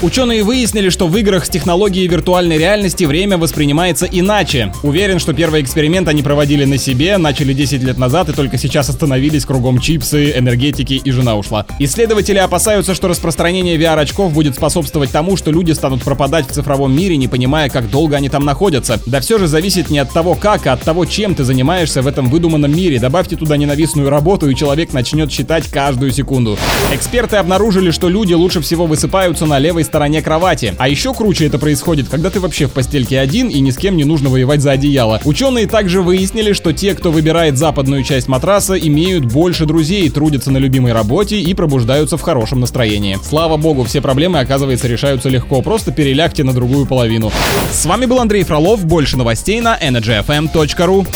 Ученые выяснили, что в играх с технологией виртуальной реальности время воспринимается иначе. Уверен, что первый эксперимент они проводили на себе, начали 10 лет назад и только сейчас остановились кругом чипсы, энергетики и жена ушла. Исследователи опасаются, что распространение VR-очков будет способствовать тому, что люди станут пропадать в цифровом мире, не понимая, как долго они там находятся. Да все же зависит не от того, как, а от того, чем ты занимаешься в этом выдуманном мире. Добавьте туда ненавистную работу, и человек начнет считать каждую секунду. Эксперты обнаружили, что люди лучше всего высыпаются на левой стороне кровати. А еще круче это происходит, когда ты вообще в постельке один и ни с кем не нужно воевать за одеяло. Ученые также выяснили, что те, кто выбирает западную часть матраса, имеют больше друзей, трудятся на любимой работе и пробуждаются в хорошем настроении. Слава богу, все проблемы, оказывается, решаются легко. Просто перелягте на другую половину. С вами был Андрей Фролов. Больше новостей на energyfm.ru.